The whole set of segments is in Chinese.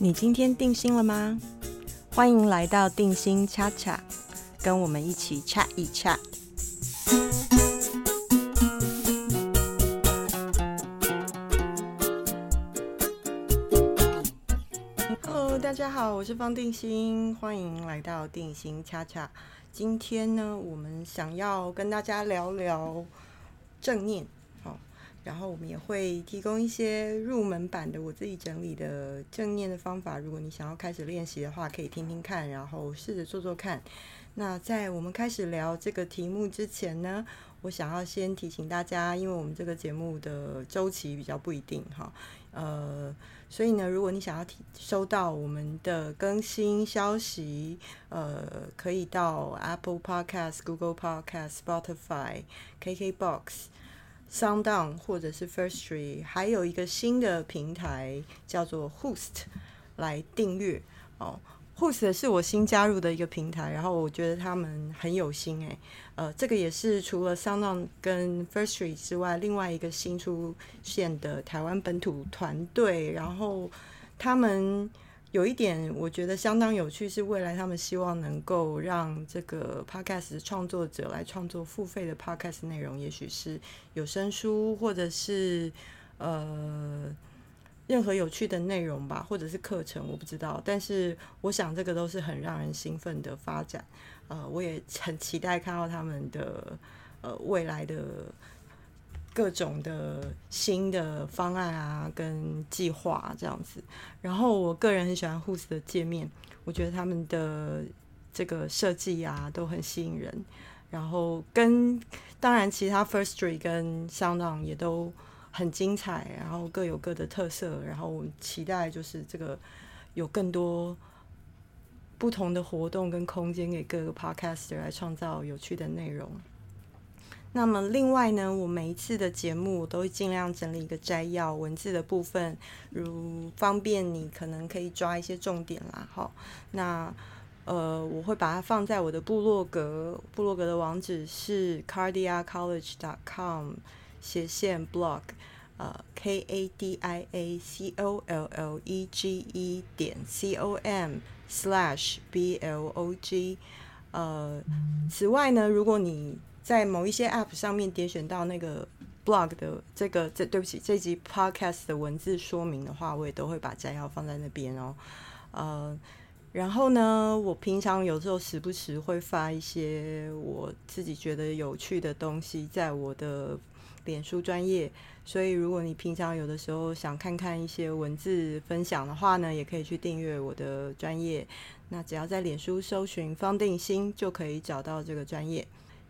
你今天定心了吗？欢迎来到定心恰恰，跟我们一起 chat 一 chat。Hello，大家好，我是方定心，欢迎来到定心恰恰。今天呢，我们想要跟大家聊聊正念。然后我们也会提供一些入门版的我自己整理的正念的方法，如果你想要开始练习的话，可以听听看，然后试着做做看。那在我们开始聊这个题目之前呢，我想要先提醒大家，因为我们这个节目的周期比较不一定哈，呃，所以呢，如果你想要提收到我们的更新消息，呃，可以到 Apple Podcast、Google Podcast、Spotify、KKBox。SoundOn 或者是 First Tree，还有一个新的平台叫做 Host 来订阅哦。Host 是我新加入的一个平台，然后我觉得他们很有心诶。呃，这个也是除了 SoundOn 跟 First Tree 之外，另外一个新出现的台湾本土团队，然后他们。有一点我觉得相当有趣，是未来他们希望能够让这个 podcast 创作者来创作付费的 podcast 内容，也许是有声书，或者是呃任何有趣的内容吧，或者是课程，我不知道。但是我想这个都是很让人兴奋的发展。呃，我也很期待看到他们的呃未来的。各种的新的方案啊，跟计划这样子。然后我个人很喜欢 h o s 的界面，我觉得他们的这个设计啊都很吸引人。然后跟当然其他 First Street 跟香港也都很精彩，然后各有各的特色。然后我期待就是这个有更多不同的活动跟空间给各个 Podcast 来创造有趣的内容。那么另外呢，我每一次的节目我都会尽量整理一个摘要文字的部分，如方便你可能可以抓一些重点啦。好，那呃我会把它放在我的部落格，部落格的网址是 cardiacollege.com 斜线 blog，呃 k a d i a c o l l e g e 点 c o m slash b l o g。呃，此外呢，如果你在某一些 App 上面点选到那个 blog 的这个，这对不起，这集 podcast 的文字说明的话，我也都会把摘要放在那边哦。呃，然后呢，我平常有时候时不时会发一些我自己觉得有趣的东西在我的脸书专业，所以如果你平常有的时候想看看一些文字分享的话呢，也可以去订阅我的专业。那只要在脸书搜寻方定心，就可以找到这个专业。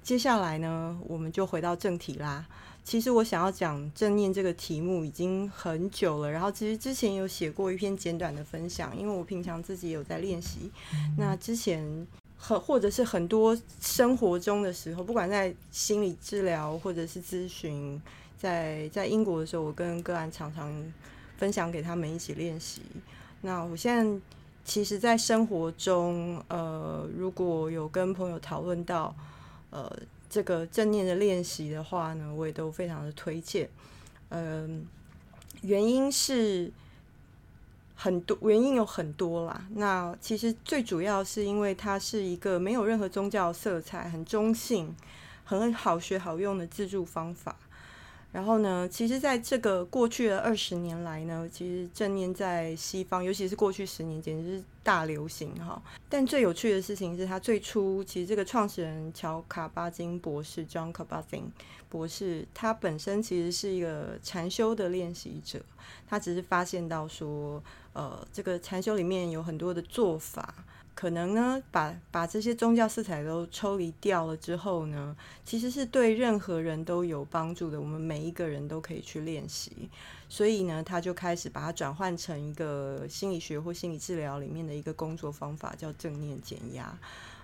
接下来呢，我们就回到正题啦。其实我想要讲正念这个题目已经很久了，然后其实之前有写过一篇简短的分享，因为我平常自己有在练习。那之前很或者是很多生活中的时候，不管在心理治疗或者是咨询，在在英国的时候，我跟个案常常分享给他们一起练习。那我现在其实，在生活中，呃，如果有跟朋友讨论到。呃，这个正念的练习的话呢，我也都非常的推荐。嗯，原因是很多，原因有很多啦。那其实最主要是因为它是一个没有任何宗教色彩、很中性、很好学好用的自助方法。然后呢，其实在这个过去的二十年来呢，其实正念在西方，尤其是过去十年，简直是大流行哈。但最有趣的事情是，他最初其实这个创始人乔卡巴金博士 （John Kabat-Zinn） 博士，他本身其实是一个禅修的练习者，他只是发现到说，呃，这个禅修里面有很多的做法。可能呢，把把这些宗教色彩都抽离掉了之后呢，其实是对任何人都有帮助的。我们每一个人都可以去练习，所以呢，他就开始把它转换成一个心理学或心理治疗里面的一个工作方法，叫正念减压。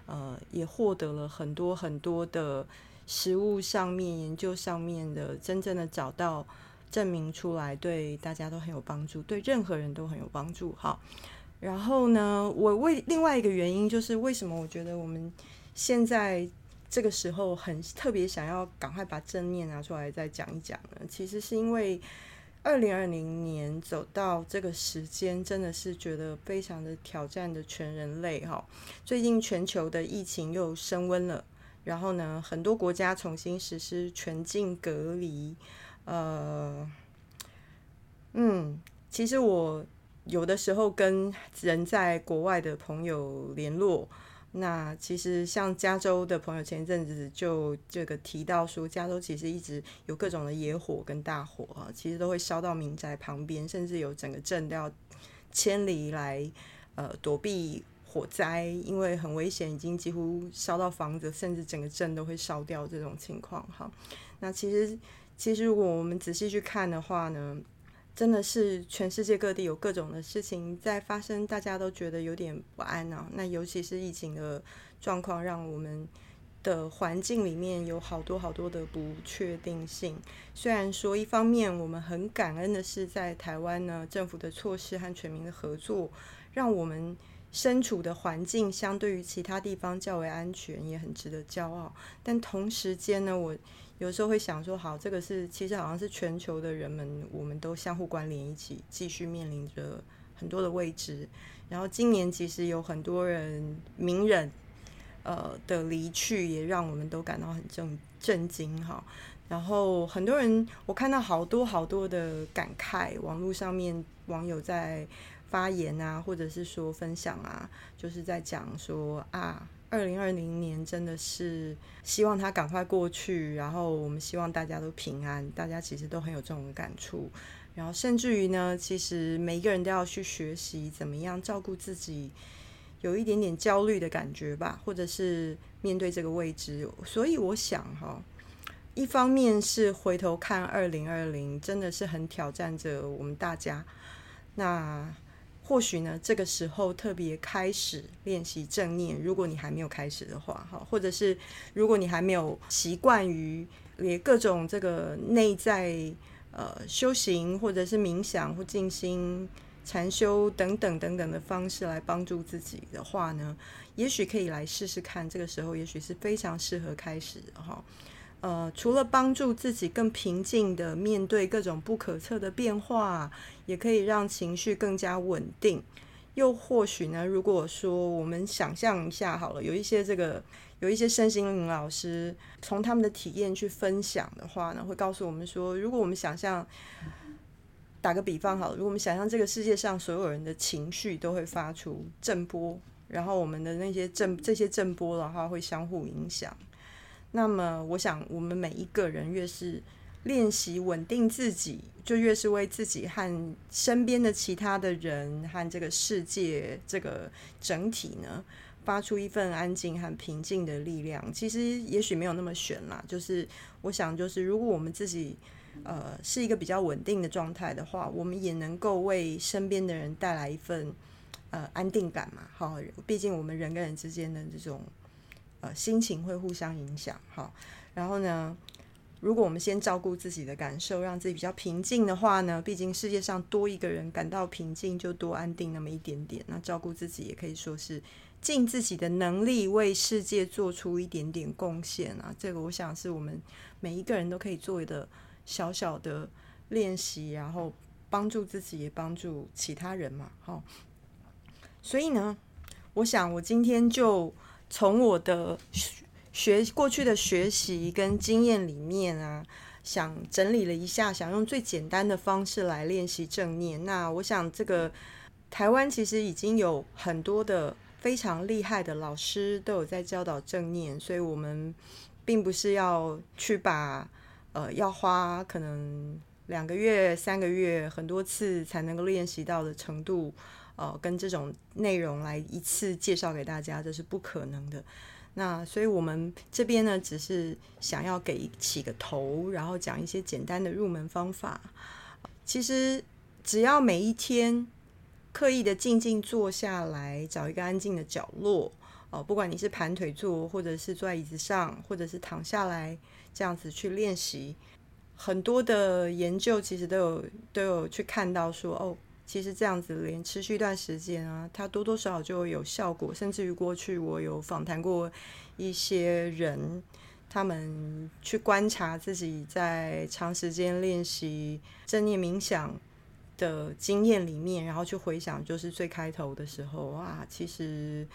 呃，也获得了很多很多的实物上面研究上面的真正的找到证明出来，对大家都很有帮助，对任何人都很有帮助。哈。然后呢，我为另外一个原因就是为什么我觉得我们现在这个时候很特别想要赶快把正念拿出来再讲一讲呢？其实是因为二零二零年走到这个时间，真的是觉得非常的挑战的全人类哈。最近全球的疫情又升温了，然后呢，很多国家重新实施全境隔离。呃，嗯，其实我有的时候跟人在国外的朋友联络。那其实像加州的朋友前一阵子就这个提到说，加州其实一直有各种的野火跟大火啊，其实都会烧到民宅旁边，甚至有整个镇都要迁离来呃躲避火灾，因为很危险，已经几乎烧到房子，甚至整个镇都会烧掉这种情况哈。那其实其实如果我们仔细去看的话呢？真的是全世界各地有各种的事情在发生，大家都觉得有点不安啊。那尤其是疫情的状况，让我们的环境里面有好多好多的不确定性。虽然说一方面我们很感恩的是，在台湾呢，政府的措施和全民的合作，让我们身处的环境相对于其他地方较为安全，也很值得骄傲。但同时间呢，我。有时候会想说，好，这个是其实好像是全球的人们，我们都相互关联，一起继续面临着很多的未知。然后今年其实有很多人名人，呃的离去，也让我们都感到很震震惊哈。然后很多人，我看到好多好多的感慨，网络上面网友在发言啊，或者是说分享啊，就是在讲说啊。二零二零年真的是希望它赶快过去，然后我们希望大家都平安。大家其实都很有这种感触，然后甚至于呢，其实每一个人都要去学习怎么样照顾自己，有一点点焦虑的感觉吧，或者是面对这个未知。所以我想哈，一方面是回头看二零二零，真的是很挑战着我们大家。那或许呢，这个时候特别开始练习正念。如果你还没有开始的话，哈，或者是如果你还没有习惯于也各种这个内在呃修行，或者是冥想或静心、禅修等等等等的方式来帮助自己的话呢，也许可以来试试看。这个时候也许是非常适合开始的哈。呃，除了帮助自己更平静的面对各种不可测的变化，也可以让情绪更加稳定。又或许呢，如果说我们想象一下好了，有一些这个有一些身心灵老师从他们的体验去分享的话呢，会告诉我们说，如果我们想象，打个比方好了，如果我们想象这个世界上所有人的情绪都会发出震波，然后我们的那些震这些震波的话会相互影响。那么，我想，我们每一个人越是练习稳定自己，就越是为自己和身边的其他的人和这个世界这个整体呢，发出一份安静和平静的力量。其实，也许没有那么玄啦。就是我想，就是如果我们自己呃是一个比较稳定的状态的话，我们也能够为身边的人带来一份呃安定感嘛。好，毕竟我们人跟人之间的这种。呃，心情会互相影响，哈。然后呢，如果我们先照顾自己的感受，让自己比较平静的话呢，毕竟世界上多一个人感到平静，就多安定那么一点点。那照顾自己也可以说是尽自己的能力为世界做出一点点贡献啊。这个我想是我们每一个人都可以做的小小的练习，然后帮助自己也帮助其他人嘛，哈。所以呢，我想我今天就。从我的学过去的学习跟经验里面啊，想整理了一下，想用最简单的方式来练习正念。那我想，这个台湾其实已经有很多的非常厉害的老师都有在教导正念，所以我们并不是要去把呃要花可能两个月、三个月很多次才能够练习到的程度。呃，跟这种内容来一次介绍给大家，这是不可能的。那所以我们这边呢，只是想要给起个头，然后讲一些简单的入门方法。其实只要每一天刻意的静静坐下来，找一个安静的角落，哦，不管你是盘腿坐，或者是坐在椅子上，或者是躺下来，这样子去练习，很多的研究其实都有都有去看到说，哦。其实这样子连持续一段时间啊，它多多少少就有效果。甚至于过去我有访谈过一些人，他们去观察自己在长时间练习正念冥想的经验里面，然后去回想，就是最开头的时候啊，其实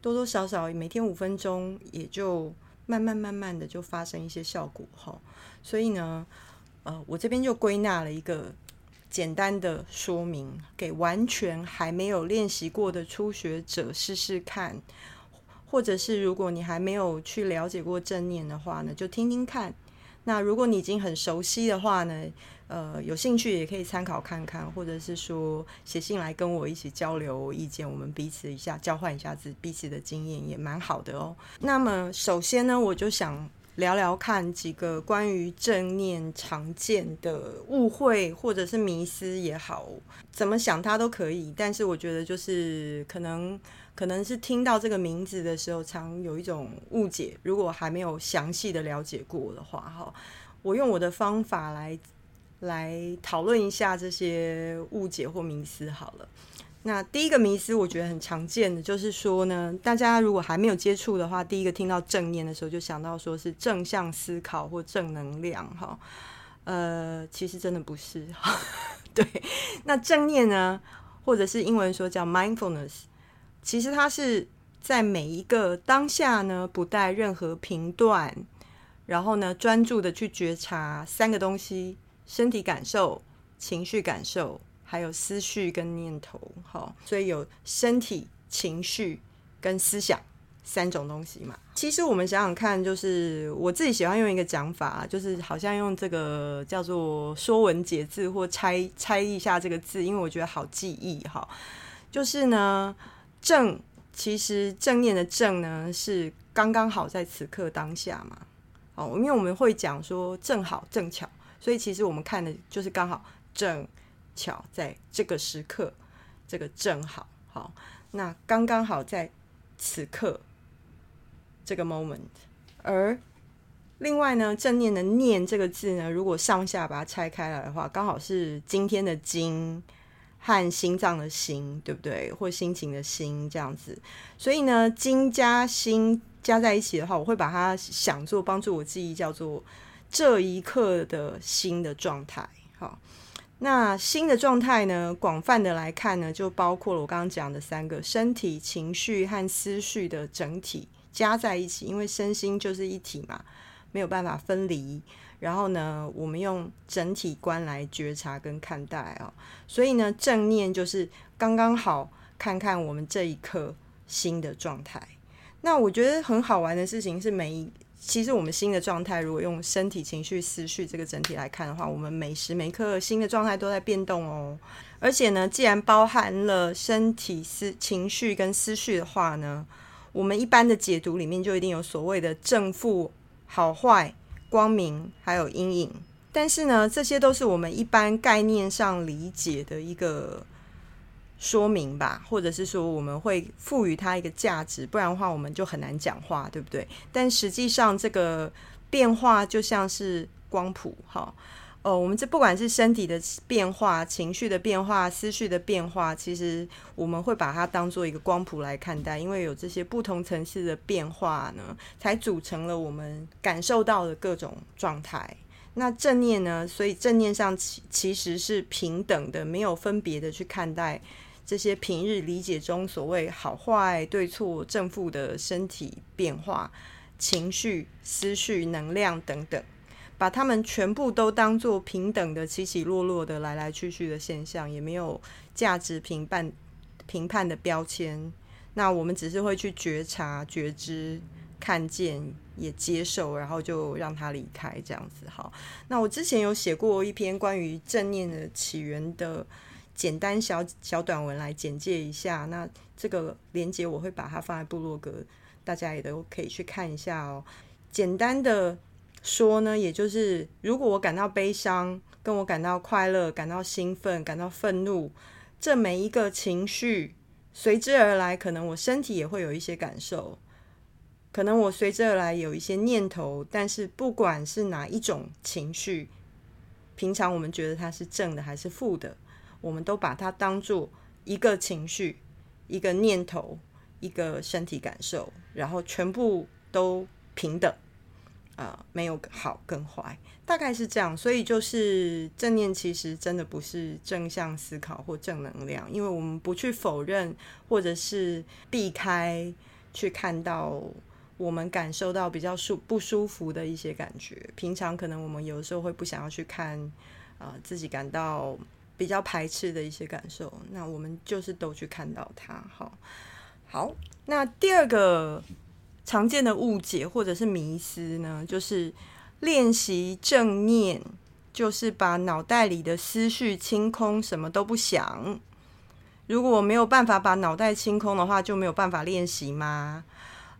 多多少少每天五分钟，也就慢慢慢慢的就发生一些效果哈。所以呢，呃，我这边就归纳了一个简单的说明，给完全还没有练习过的初学者试试看。或者是如果你还没有去了解过正念的话呢，就听听看。那如果你已经很熟悉的话呢，呃，有兴趣也可以参考看看，或者是说写信来跟我一起交流意见，我们彼此一下交换一下子彼此的经验也蛮好的哦。那么首先呢，我就想聊聊看几个关于正念常见的误会或者是迷思也好，怎么想它都可以。但是我觉得就是可能。可能是听到这个名字的时候，常有一种误解。如果还没有详细的了解过的话，哈，我用我的方法来来讨论一下这些误解或迷思好了。那第一个迷思，我觉得很常见的，就是说呢，大家如果还没有接触的话，第一个听到正念的时候，就想到说是正向思考或正能量，哈，呃，其实真的不是。对，那正念呢，或者是英文说叫 mindfulness。其实它是在每一个当下呢，不带任何评断，然后呢，专注的去觉察三个东西：身体感受、情绪感受，还有思绪跟念头。好，所以有身体、情绪跟思想三种东西嘛。其实我们想想看，就是我自己喜欢用一个讲法，就是好像用这个叫做“说文解字”或拆拆一下这个字，因为我觉得好记忆哈。就是呢。正其实正念的正呢，是刚刚好在此刻当下嘛。哦，因为我们会讲说正好正巧，所以其实我们看的就是刚好正巧在这个时刻，这个正好好，那刚刚好在此刻这个 moment。而另外呢，正念的念这个字呢，如果上下把它拆开来的话，刚好是今天的今。和心脏的心，对不对？或心情的心这样子，所以呢，金加心加在一起的话，我会把它想做帮助我记忆，叫做这一刻的心的状态。好，那心的状态呢，广泛的来看呢，就包括了我刚刚讲的三个：身体、情绪和思绪的整体加在一起，因为身心就是一体嘛，没有办法分离。然后呢，我们用整体观来觉察跟看待啊，所以呢，正念就是刚刚好看看我们这一刻心的状态。那我觉得很好玩的事情是，每一其实我们心的状态，如果用身体、情绪、思绪这个整体来看的话，我们每时每刻心的状态都在变动哦。而且呢，既然包含了身体、思情绪跟思绪的话呢，我们一般的解读里面就一定有所谓的正负、好坏。光明还有阴影，但是呢，这些都是我们一般概念上理解的一个说明吧，或者是说我们会赋予它一个价值，不然的话我们就很难讲话，对不对？但实际上，这个变化就像是光谱，哈。哦，我们这不管是身体的变化、情绪的变化、思绪的变化，其实我们会把它当做一个光谱来看待，因为有这些不同层次的变化呢，才组成了我们感受到的各种状态。那正念呢？所以正念上其其实是平等的，没有分别的去看待这些平日理解中所谓好坏、对错、正负的身体变化、情绪、思绪、能量等等。把他们全部都当做平等的起起落落的来来去去的现象，也没有价值评判评判的标签。那我们只是会去觉察、觉知、看见、也接受，然后就让他离开这样子。好，那我之前有写过一篇关于正念的起源的简单小小短文来简介一下。那这个连接我会把它放在部落格，大家也都可以去看一下哦。简单的。说呢，也就是如果我感到悲伤，跟我感到快乐、感到兴奋、感到愤怒，这每一个情绪随之而来，可能我身体也会有一些感受，可能我随之而来有一些念头。但是不管是哪一种情绪，平常我们觉得它是正的还是负的，我们都把它当做一个情绪、一个念头、一个身体感受，然后全部都平等。呃没有好跟坏，大概是这样。所以就是正念其实真的不是正向思考或正能量，因为我们不去否认或者是避开去看到。我们感受到比较舒不舒服的一些感觉，平常可能我们有时候会不想要去看，啊，自己感到比较排斥的一些感受，那我们就是都去看到它。好，好，那第二个常见的误解或者是迷思呢，就是练习正念，就是把脑袋里的思绪清空，什么都不想。如果没有办法把脑袋清空的话，就没有办法练习吗？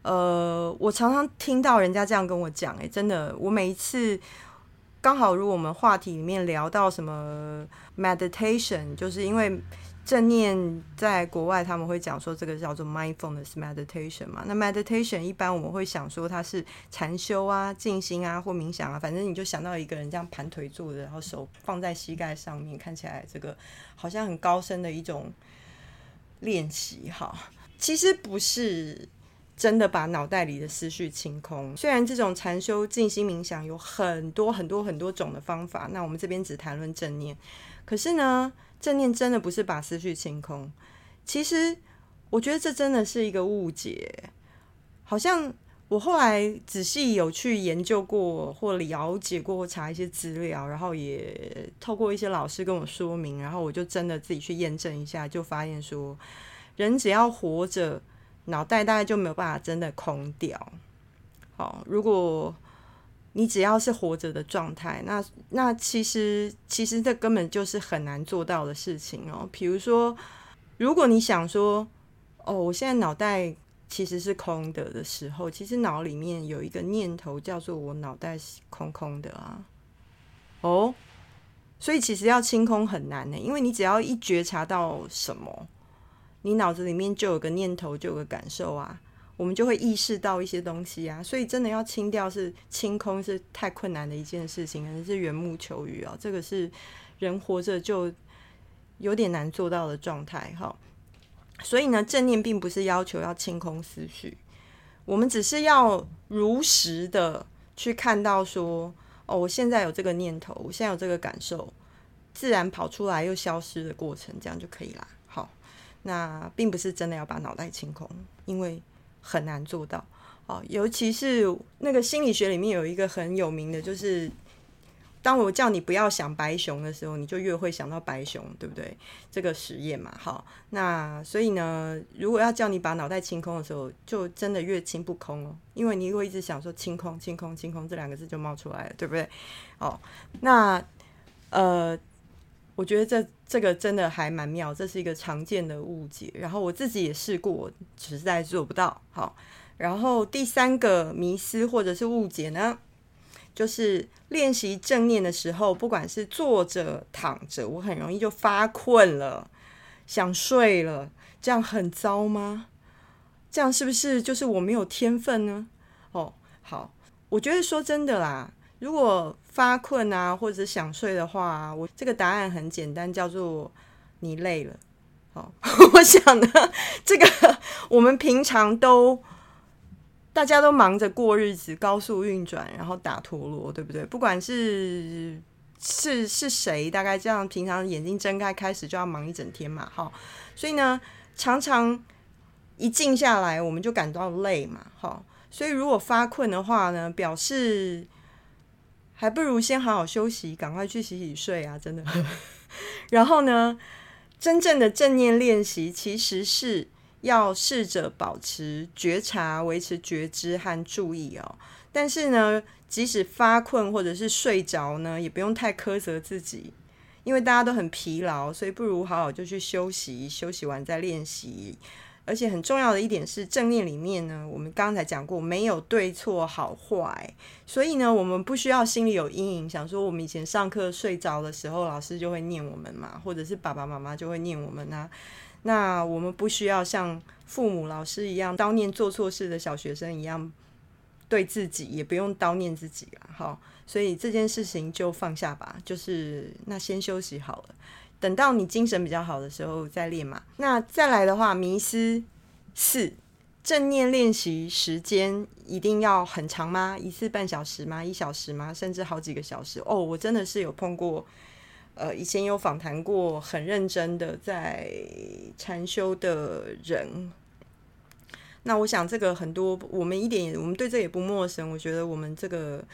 呃，我常常听到人家这样跟我讲，哎，真的，我每一次刚好如果我们话题里面聊到什么 meditation，就是因为正念在国外他们会讲说这个叫做 mindfulness meditation 嘛，那 meditation 一般我们会想说它是禅修啊、静心啊或冥想啊，反正你就想到一个人这样盘腿坐着，然后手放在膝盖上面，看起来这个好像很高深的一种练习哈，其实不是。真的把脑袋里的思绪清空。虽然这种禅修、静心冥想有很多很多很多种的方法，那我们这边只谈论正念。可是呢，正念真的不是把思绪清空。其实，我觉得这真的是一个误解。好像我后来仔细有去研究过，或了解过，或查一些资料，然后也透过一些老师跟我说明，然后我就真的自己去验证一下，就发现说，人只要活着。脑袋大概就没有办法真的空掉。好，如果你只要是活着的状态，那那其实其实这根本就是很难做到的事情哦。比如说，如果你想说，哦，我现在脑袋其实是空的的时候，其实脑里面有一个念头叫做我脑袋是空空的啊。哦，所以其实要清空很难呢，因为你只要一觉察到什么。你脑子里面就有个念头，就有个感受啊，我们就会意识到一些东西啊，所以真的要清掉是清空是太困难的一件事情，可能是缘木求鱼啊，这个是人活着就有点难做到的状态哈。所以呢，正念并不是要求要清空思绪，我们只是要如实的去看到说，哦，我现在有这个念头，我现在有这个感受，自然跑出来又消失的过程，这样就可以啦。那并不是真的要把脑袋清空，因为很难做到哦。尤其是那个心理学里面有一个很有名的，就是当我叫你不要想白熊的时候，你就越会想到白熊，对不对？这个实验嘛，好。那所以呢，如果要叫你把脑袋清空的时候，就真的越清不空哦，因为你会一直想说清空、清空、清空这两个字就冒出来了，对不对？哦，那呃。我觉得这这个真的还蛮妙，这是一个常见的误解。然后我自己也试过，实在做不到。好，然后第三个迷思或者是误解呢，就是练习正念的时候，不管是坐着、躺着，我很容易就发困了，想睡了，这样很糟吗？这样是不是就是我没有天分呢？哦，好，我觉得说真的啦。如果发困啊，或者想睡的话，我这个答案很简单，叫做你累了。好，我想呢，这个我们平常都大家都忙着过日子，高速运转，然后打陀螺，对不对？不管是是是谁，大概这样，平常眼睛睁开开始就要忙一整天嘛。好，所以呢，常常一静下来，我们就感到累嘛。好，所以如果发困的话呢，表示。还不如先好好休息，赶快去洗洗睡啊！真的。然后呢，真正的正念练习其实是要试着保持觉察、维持觉知和注意哦。但是呢，即使发困或者是睡着呢，也不用太苛责自己，因为大家都很疲劳，所以不如好好就去休息，休息完再练习。而且很重要的一点是，正念里面呢，我们刚才讲过，没有对错好坏，所以呢，我们不需要心里有阴影，想说我们以前上课睡着的时候，老师就会念我们嘛，或者是爸爸妈妈就会念我们呐。那我们不需要像父母、老师一样叨念做错事的小学生一样对自己，也不用叨念自己了。好，所以这件事情就放下吧，就是那先休息好了。等到你精神比较好的时候再练嘛。那再来的话，迷思四正念练习时间一定要很长吗？一次半小时吗？一小时吗？甚至好几个小时？哦，我真的是有碰过，呃，以前有访谈过很认真的在禅修的人。那我想这个很多，我们一点我们对这也不陌生。我觉得我们这个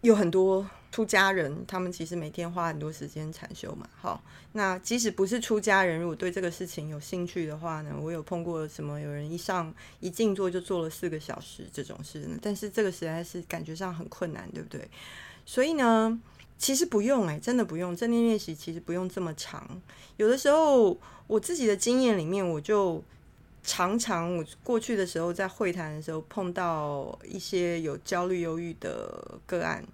有很多。出家人，他们其实每天花很多时间禅修嘛。好，那即使不是出家人，如果对这个事情有兴趣的话呢，我有碰过什么有人一上一静坐就坐了四个小时这种事呢？但是这个实在是感觉上很困难，对不对？所以呢，其实不用哎，真的不用正念练习，其实不用这么长。有的时候我自己的经验里面，我就常常我过去的时候在会谈的时候碰到一些有焦虑、忧郁的个案。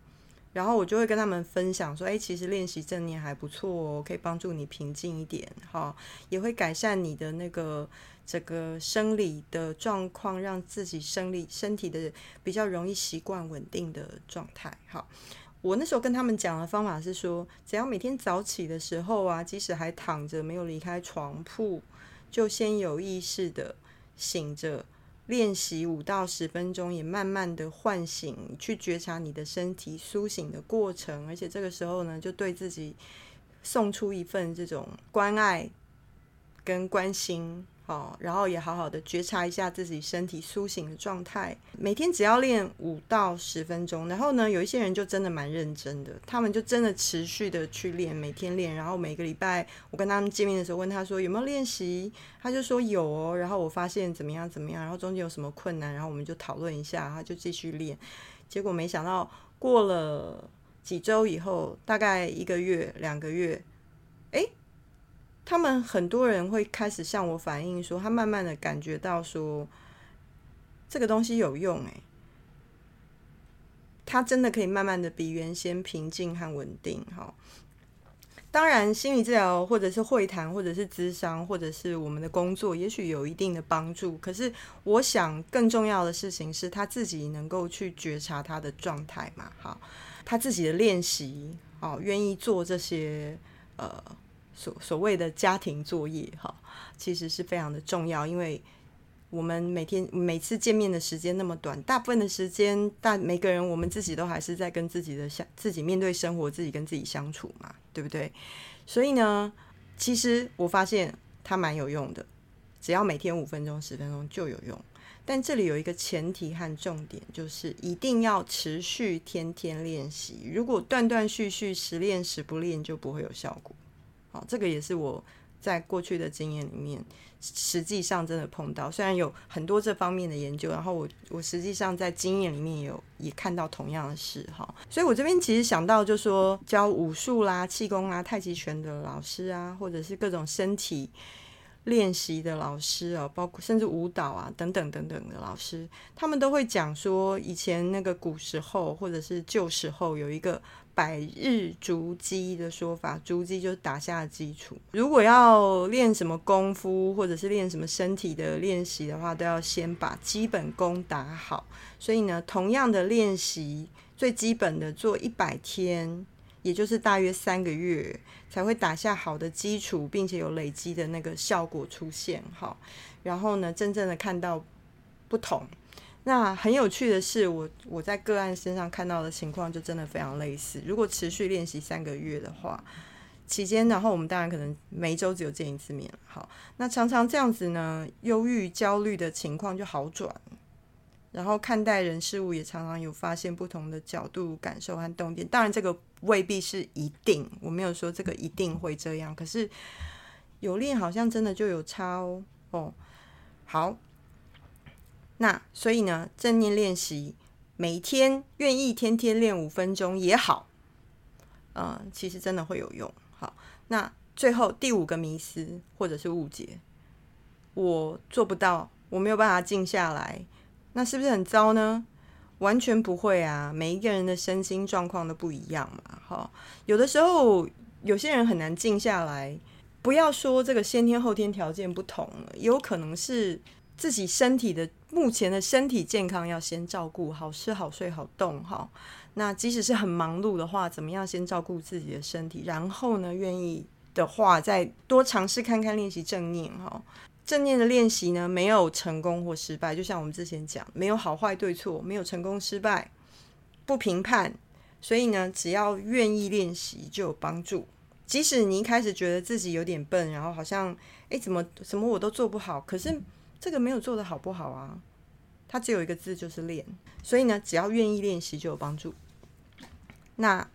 然后我就会跟他们分享说：“哎，其实练习正念还不错哦，可以帮助你平静一点，哈，也会改善你的那个这个生理的状况，让自己生理身体的比较容易习惯稳定的状态。”哈，我那时候跟他们讲的方法是说，只要每天早起的时候啊，即使还躺着没有离开床铺，就先有意识的醒着。练习五到十分钟，也慢慢的唤醒，去觉察你的身体苏醒的过程，而且这个时候呢，就对自己送出一份这种关爱跟关心。哦，然后也好好的觉察一下自己身体苏醒的状态。每天只要练五到十分钟，然后呢，有一些人就真的蛮认真的，他们就真的持续的去练，每天练。然后每个礼拜我跟他们见面的时候，问他说有没有练习，他就说有哦。然后我发现怎么样怎么样，然后中间有什么困难，然后我们就讨论一下，他就继续练。结果没想到过了几周以后，大概一个月两个月，哎。他们很多人会开始向我反映说，他慢慢的感觉到说，这个东西有用诶，他真的可以慢慢的比原先平静和稳定。哈，当然心理治疗或者是会谈或者是咨商或者是我们的工作，也许有一定的帮助。可是我想更重要的事情是他自己能够去觉察他的状态嘛。哈，他自己的练习哦，愿意做这些呃。所所谓的家庭作业，哈，其实是非常的重要，因为我们每天每次见面的时间那么短，大部分的时间，但每个人我们自己都还是在跟自己的相自己面对生活，自己跟自己相处嘛，对不对？所以呢，其实我发现它蛮有用的，只要每天五分钟、十分钟就有用。但这里有一个前提和重点，就是一定要持续天天练习。如果断断续续、时练时不练，就不会有效果。好，这个也是我在过去的经验里面，实际上真的碰到。虽然有很多这方面的研究，然后我我实际上在经验里面有也看到同样的事哈。所以我这边其实想到，就说教武术啦、气功啊、太极拳的老师啊，或者是各种身体练习的老师啊，包括甚至舞蹈啊等等等等的老师，他们都会讲说，以前那个古时候或者是旧时候有一个。百日筑基的说法，筑基就是打下基础。如果要练什么功夫，或者是练什么身体的练习的话，都要先把基本功打好。所以呢，同样的练习，最基本的做一百天，也就是大约三个月，才会打下好的基础，并且有累积的那个效果出现。哈，然后呢，真正的看到不同。那很有趣的是，我我在个案身上看到的情况就真的非常类似。如果持续练习三个月的话，期间然后我们当然可能每周只有见一次面。好，那常常这样子呢，忧郁、焦虑的情况就好转，然后看待人事物也常常有发现不同的角度、感受和动点。当然这个未必是一定，我没有说这个一定会这样，可是有练好像真的就有差哦。哦，好。那所以呢，正念练习每天愿意天天练五分钟也好，嗯，其实真的会有用。好，那最后第五个迷思或者是误解，我做不到，我没有办法静下来，那是不是很糟呢？完全不会啊，每一个人的身心状况都不一样嘛。哈，有的时候有些人很难静下来，不要说这个先天后天条件不同了，有可能是。自己身体的目前的身体健康要先照顾好，吃好睡好动哈。那即使是很忙碌的话，怎么样先照顾自己的身体？然后呢，愿意的话再多尝试看看练习正念哈。正念的练习呢，没有成功或失败，就像我们之前讲，没有好坏对错，没有成功失败，不评判。所以呢，只要愿意练习就有帮助。即使你一开始觉得自己有点笨，然后好像哎怎么什么我都做不好，可是这个没有做的好不好啊？它只有一个字就是练。所以呢，只要愿意练习就有帮助。那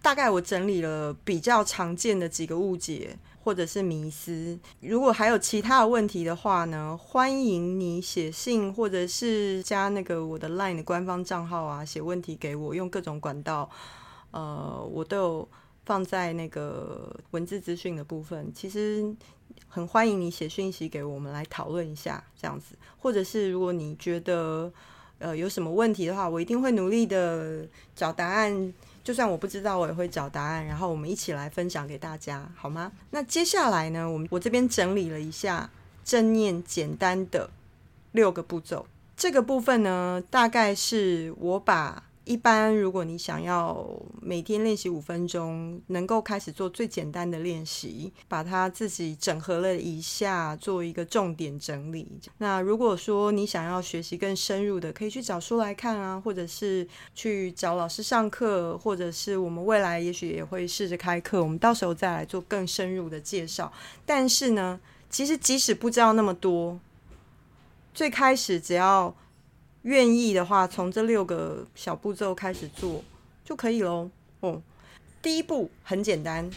大概我整理了比较常见的几个误解。或者是迷思，如果还有其他的问题的话呢，欢迎你写信或者是加那个我的 LINE 的官方账号啊，写问题给我，用各种管道，呃，我都有放在那个文字资讯的部分。其实很欢迎你写讯息给我们来讨论一下这样子，或者是如果你觉得呃有什么问题的话，我一定会努力的找答案。就算我不知道，我也会找答案，然后我们一起来分享给大家，好吗？那接下来呢，我们我这边整理了一下正念简单的六个步骤，这个部分呢，大概是我把。一般，如果你想要每天练习五分钟，能够开始做最简单的练习，把它自己整合了一下，做一个重点整理。那如果说你想要学习更深入的，可以去找书来看啊，或者是去找老师上课，或者是我们未来也许也会试着开课，我们到时候再来做更深入的介绍。但是呢，其实即使不知道那么多，最开始只要。愿意的话，从这六个小步骤开始做就可以喽。哦，第一步很简单，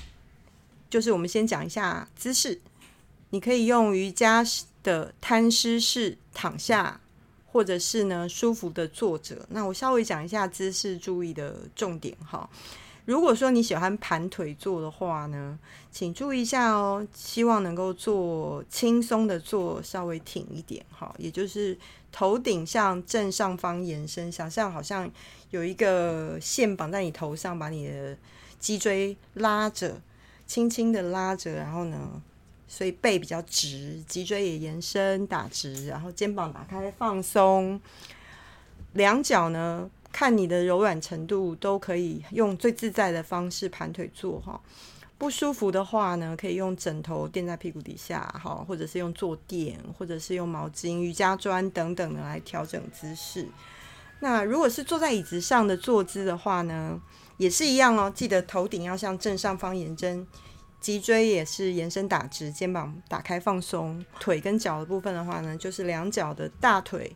就是我们先讲一下姿势。你可以用瑜伽的摊尸式躺下，或者是呢舒服的坐着。那我稍微讲一下姿势注意的重点哈。如果说你喜欢盘腿坐的话呢，请注意一下哦。希望能够做轻松的坐，稍微挺一点哈，也就是。头顶向正上方延伸，想象好像有一个线绑在你头上，把你的脊椎拉着，轻轻的拉着，然后呢，所以背比较直，脊椎也延伸打直，然后肩膀打开放松，两脚呢，看你的柔软程度，都可以用最自在的方式盘腿坐哈。不舒服的话呢，可以用枕头垫在屁股底下，哈，或者是用坐垫，或者是用毛巾、瑜伽砖等等的来调整姿势。那如果是坐在椅子上的坐姿的话呢，也是一样哦，记得头顶要向正上方延伸，脊椎也是延伸打直，肩膀打开放松，腿跟脚的部分的话呢，就是两脚的大腿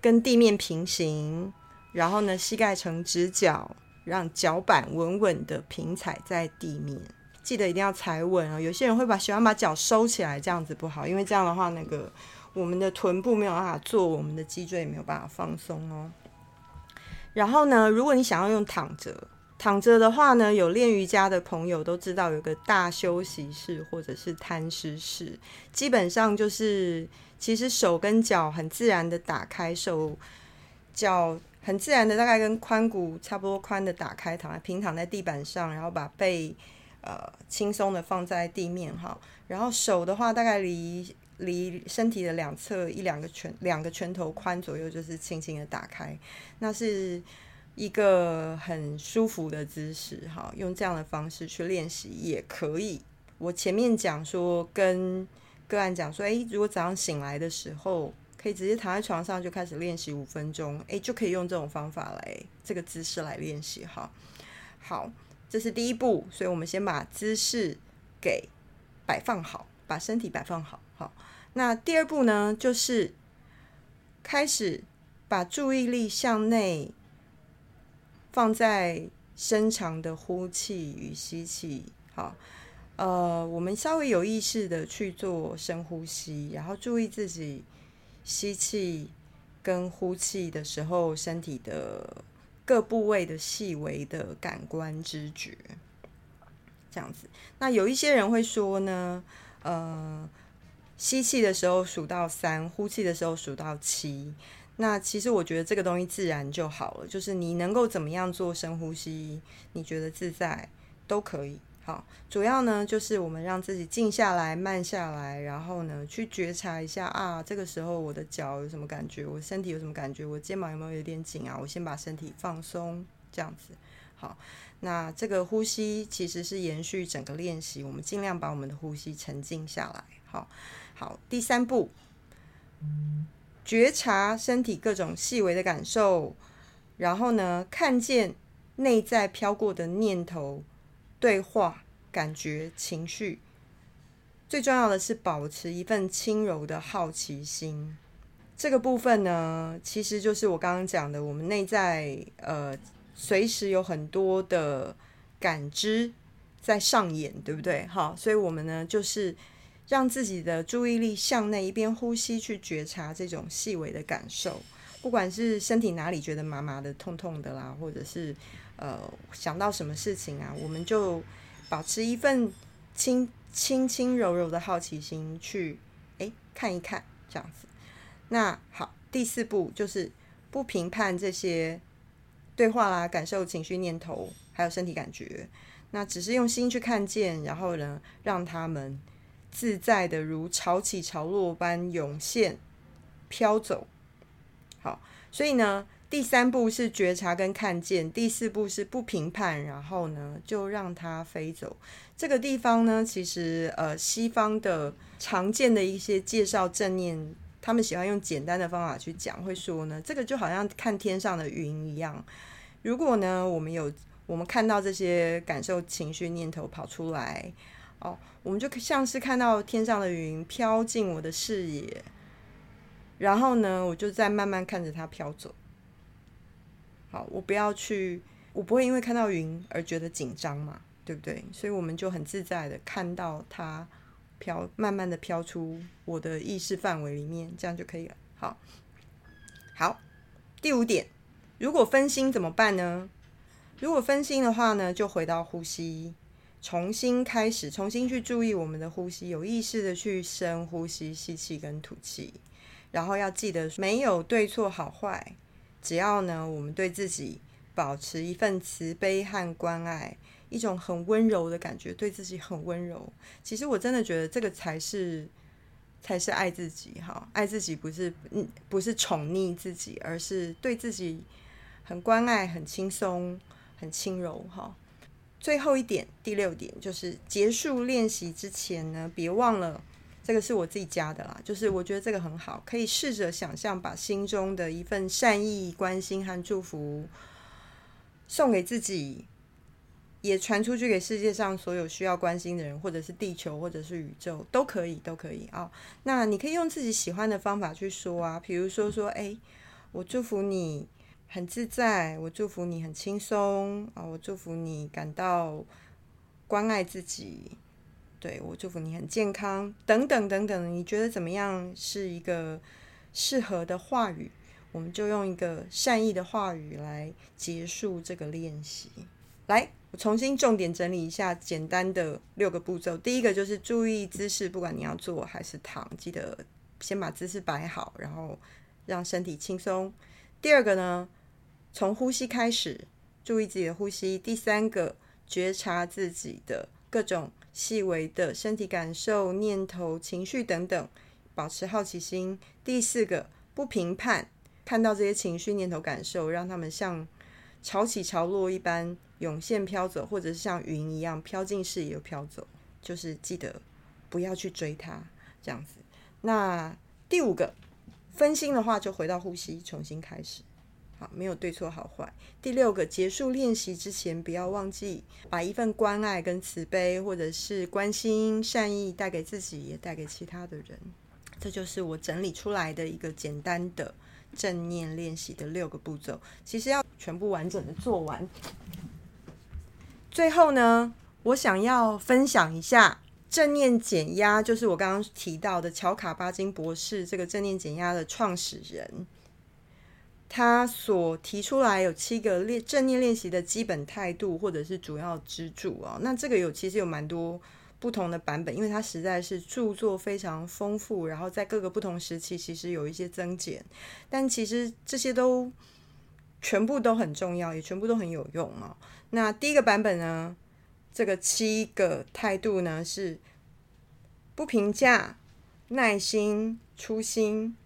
跟地面平行，然后呢，膝盖呈直角。让脚板稳稳的平踩在地面，记得一定要踩稳哦。有些人会把喜欢把脚收起来，这样子不好，因为这样的话，那个我们的臀部没有办法做，我们的脊椎也没有办法放松哦。然后呢，如果你想要用躺着，躺着的话呢，有练瑜伽的朋友都知道有个大休息室或者是摊尸室，基本上就是其实手跟脚很自然的打开，手脚。很自然的，大概跟髋骨差不多宽的打开，躺在平躺在地板上，然后把背呃轻松的放在地面哈，然后手的话大概离离身体的两侧一两个拳两个拳头宽左右，就是轻轻的打开，那是一个很舒服的姿势哈，用这样的方式去练习也可以。我前面讲说跟个案讲说，诶，如果早上醒来的时候。可以直接躺在床上就开始练习五分钟，诶，就可以用这种方法来这个姿势来练习哈。好，这是第一步，所以我们先把姿势给摆放好，把身体摆放好。好，那第二步呢，就是开始把注意力向内放在深长的呼气与吸气。好，呃，我们稍微有意识的去做深呼吸，然后注意自己。吸气跟呼气的时候，身体的各部位的细微的感官知觉，这样子。那有一些人会说呢，呃，吸气的时候数到三，呼气的时候数到七。那其实我觉得这个东西自然就好了，就是你能够怎么样做深呼吸，你觉得自在都可以。主要呢就是我们让自己静下来、慢下来，然后呢去觉察一下啊，这个时候我的脚有什么感觉，我身体有什么感觉，我肩膀有没有有点紧啊？我先把身体放松，这样子。好，那这个呼吸其实是延续整个练习，我们尽量把我们的呼吸沉静下来。好，好，第三步，觉察身体各种细微的感受，然后呢，看见内在飘过的念头、对话、感觉、情绪。最重要的是保持一份轻柔的好奇心。这个部分呢，其实就是我刚刚讲的，我们内在呃，随时有很多的感知在上演，对不对？好，所以我们呢，就是让自己的注意力向内，一边呼吸去觉察这种细微的感受，不管是身体哪里觉得麻麻的、痛痛的啦，或者是呃想到什么事情啊，我们就保持一份轻。轻轻柔柔的好奇心去哎看一看这样子，那好，第四步就是不评判这些对话啦、感受、情绪、念头，还有身体感觉，那只是用心去看见，然后呢，让他们自在的如潮起潮落般涌现、飘走。好，所以呢。第三步是觉察跟看见，第四步是不评判，然后呢就让它飞走。这个地方呢，其实呃西方的常见的一些介绍正念，他们喜欢用简单的方法去讲，会说呢，这个就好像看天上的云一样。如果呢我们有我们看到这些感受、情绪、念头跑出来，哦，我们就像是看到天上的云飘进我的视野，然后呢我就在慢慢看着它飘走。好，我不要去，我不会因为看到云而觉得紧张嘛，对不对？所以我们就很自在的看到它飘，慢慢的飘出我的意识范围里面，这样就可以了。好，好，第五点，如果分心怎么办呢？如果分心的话呢，就回到呼吸，重新开始，重新去注意我们的呼吸，有意识的去深呼吸，吸气跟吐气，然后要记得没有对错好坏。只要呢，我们对自己保持一份慈悲和关爱，一种很温柔的感觉，对自己很温柔。其实我真的觉得这个才是才是爱自己哈，爱自己不是嗯不是宠溺自己，而是对自己很关爱、很轻松、很轻柔哈。最后一点，第六点就是结束练习之前呢，别忘了。这个是我自己加的啦，就是我觉得这个很好，可以试着想象，把心中的一份善意、关心和祝福送给自己，也传出去给世界上所有需要关心的人，或者是地球，或者是宇宙，都可以，都可以啊。那你可以用自己喜欢的方法去说啊，比如说说，哎，我祝福你很自在，我祝福你很轻松啊，我祝福你感到关爱自己。对我祝福你很健康，等等等等，你觉得怎么样是一个适合的话语？我们就用一个善意的话语来结束这个练习。来，我重新重点整理一下简单的六个步骤。第一个就是注意姿势，不管你要坐还是躺，记得先把姿势摆好，然后让身体轻松。第二个呢，从呼吸开始，注意自己的呼吸。第三个，觉察自己的各种。细微的身体感受、念头、情绪等等，保持好奇心。第四个，不评判，看到这些情绪、念头、感受，让他们像潮起潮落一般涌现、飘走，或者是像云一样飘进视野又飘走。就是记得不要去追它，这样子。那第五个，分心的话就回到呼吸，重新开始。好，没有对错好坏。第六个，结束练习之前，不要忘记把一份关爱跟慈悲，或者是关心、善意带给自己，也带给其他的人。这就是我整理出来的一个简单的正念练习的六个步骤。其实要全部完整的做完。最后呢，我想要分享一下正念减压，就是我刚刚提到的乔卡巴金博士，这个正念减压的创始人。他所提出来有七个练正念练习的基本态度，或者是主要支柱啊。那这个有其实有蛮多不同的版本，因为它实在是著作非常丰富，然后在各个不同时期其实有一些增减，但其实这些都全部都很重要，也全部都很有用啊。那第一个版本呢，这个七个态度呢是不评价、耐心、初心、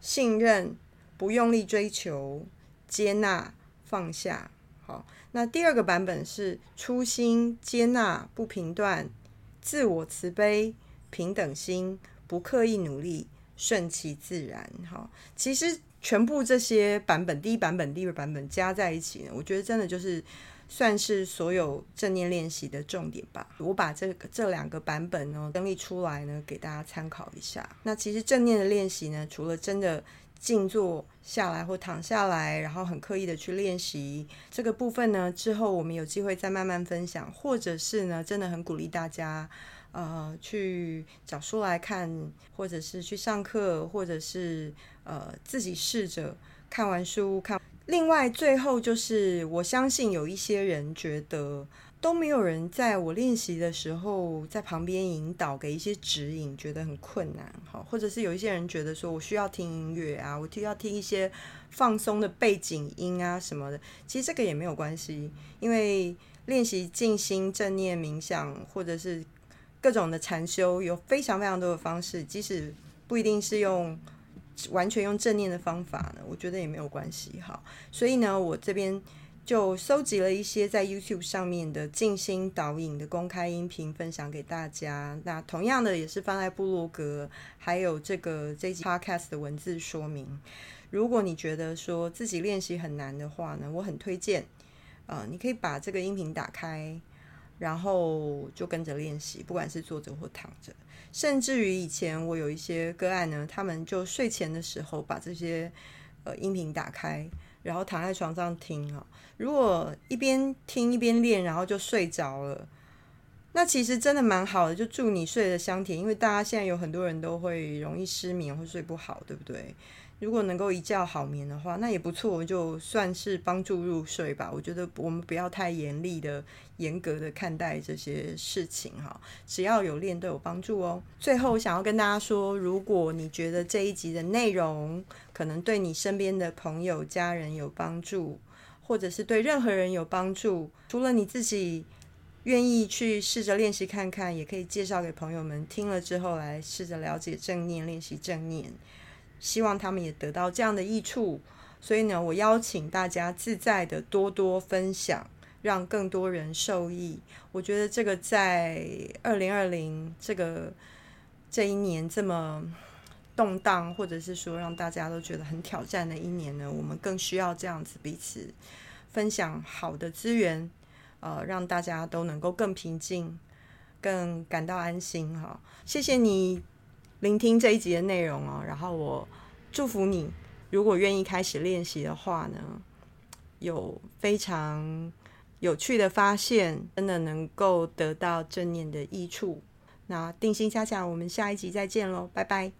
信任。不用力追求，接纳放下，好，那第二个版本是初心、接纳、不评断、自我慈悲、平等心、不刻意努力、顺其自然。哈，其实全部这些版本，第一版本、第二版本加在一起呢，我觉得真的就是算是所有正念练习的重点吧。我把这个这两个版本呢整理出来呢，给大家参考一下。那其实正念的练习呢，除了真的静坐下来或躺下来，然后很刻意的去练习这个部分呢。之后我们有机会再慢慢分享，或者是呢，真的很鼓励大家，呃，去找书来看，或者是去上课，或者是呃自己试着看完书看。另外，最后就是我相信有一些人觉得。都没有人在我练习的时候在旁边引导，给一些指引，觉得很困难，好，或者是有一些人觉得说我需要听音乐啊，我需要听一些放松的背景音啊什么的。其实这个也没有关系，因为练习静心、正念、冥想，或者是各种的禅修，有非常非常多的方式，即使不一定是用完全用正念的方法呢，我觉得也没有关系，哈。所以呢，我这边。就收集了一些在 YouTube 上面的静心导引的公开音频，分享给大家。那同样的也是放在部落格，还有这个这集 Podcast 的文字说明。如果你觉得说自己练习很难的话呢，我很推荐，呃，你可以把这个音频打开，然后就跟着练习，不管是坐着或躺着。甚至于以前我有一些个案呢，他们就睡前的时候把这些呃音频打开。然后躺在床上听啊，如果一边听一边练，然后就睡着了，那其实真的蛮好的，就祝你睡得香甜。因为大家现在有很多人都会容易失眠会睡不好，对不对？如果能够一觉好眠的话，那也不错，就算是帮助入睡吧。我觉得我们不要太严厉的、严格的看待这些事情哈，只要有练都有帮助哦。最后想要跟大家说，如果你觉得这一集的内容可能对你身边的朋友、家人有帮助，或者是对任何人有帮助，除了你自己愿意去试着练习看看，也可以介绍给朋友们听了之后来试着了解正念、练习正念。希望他们也得到这样的益处，所以呢，我邀请大家自在的多多分享，让更多人受益。我觉得这个在二零二零这个这一年这么动荡，或者是说让大家都觉得很挑战的一年呢，我们更需要这样子彼此分享好的资源，呃，让大家都能够更平静，更感到安心。哈，谢谢你。聆听这一集的内容哦，然后我祝福你，如果愿意开始练习的话呢，有非常有趣的发现，真的能够得到正念的益处。那定心加强，我们下一集再见喽，拜拜。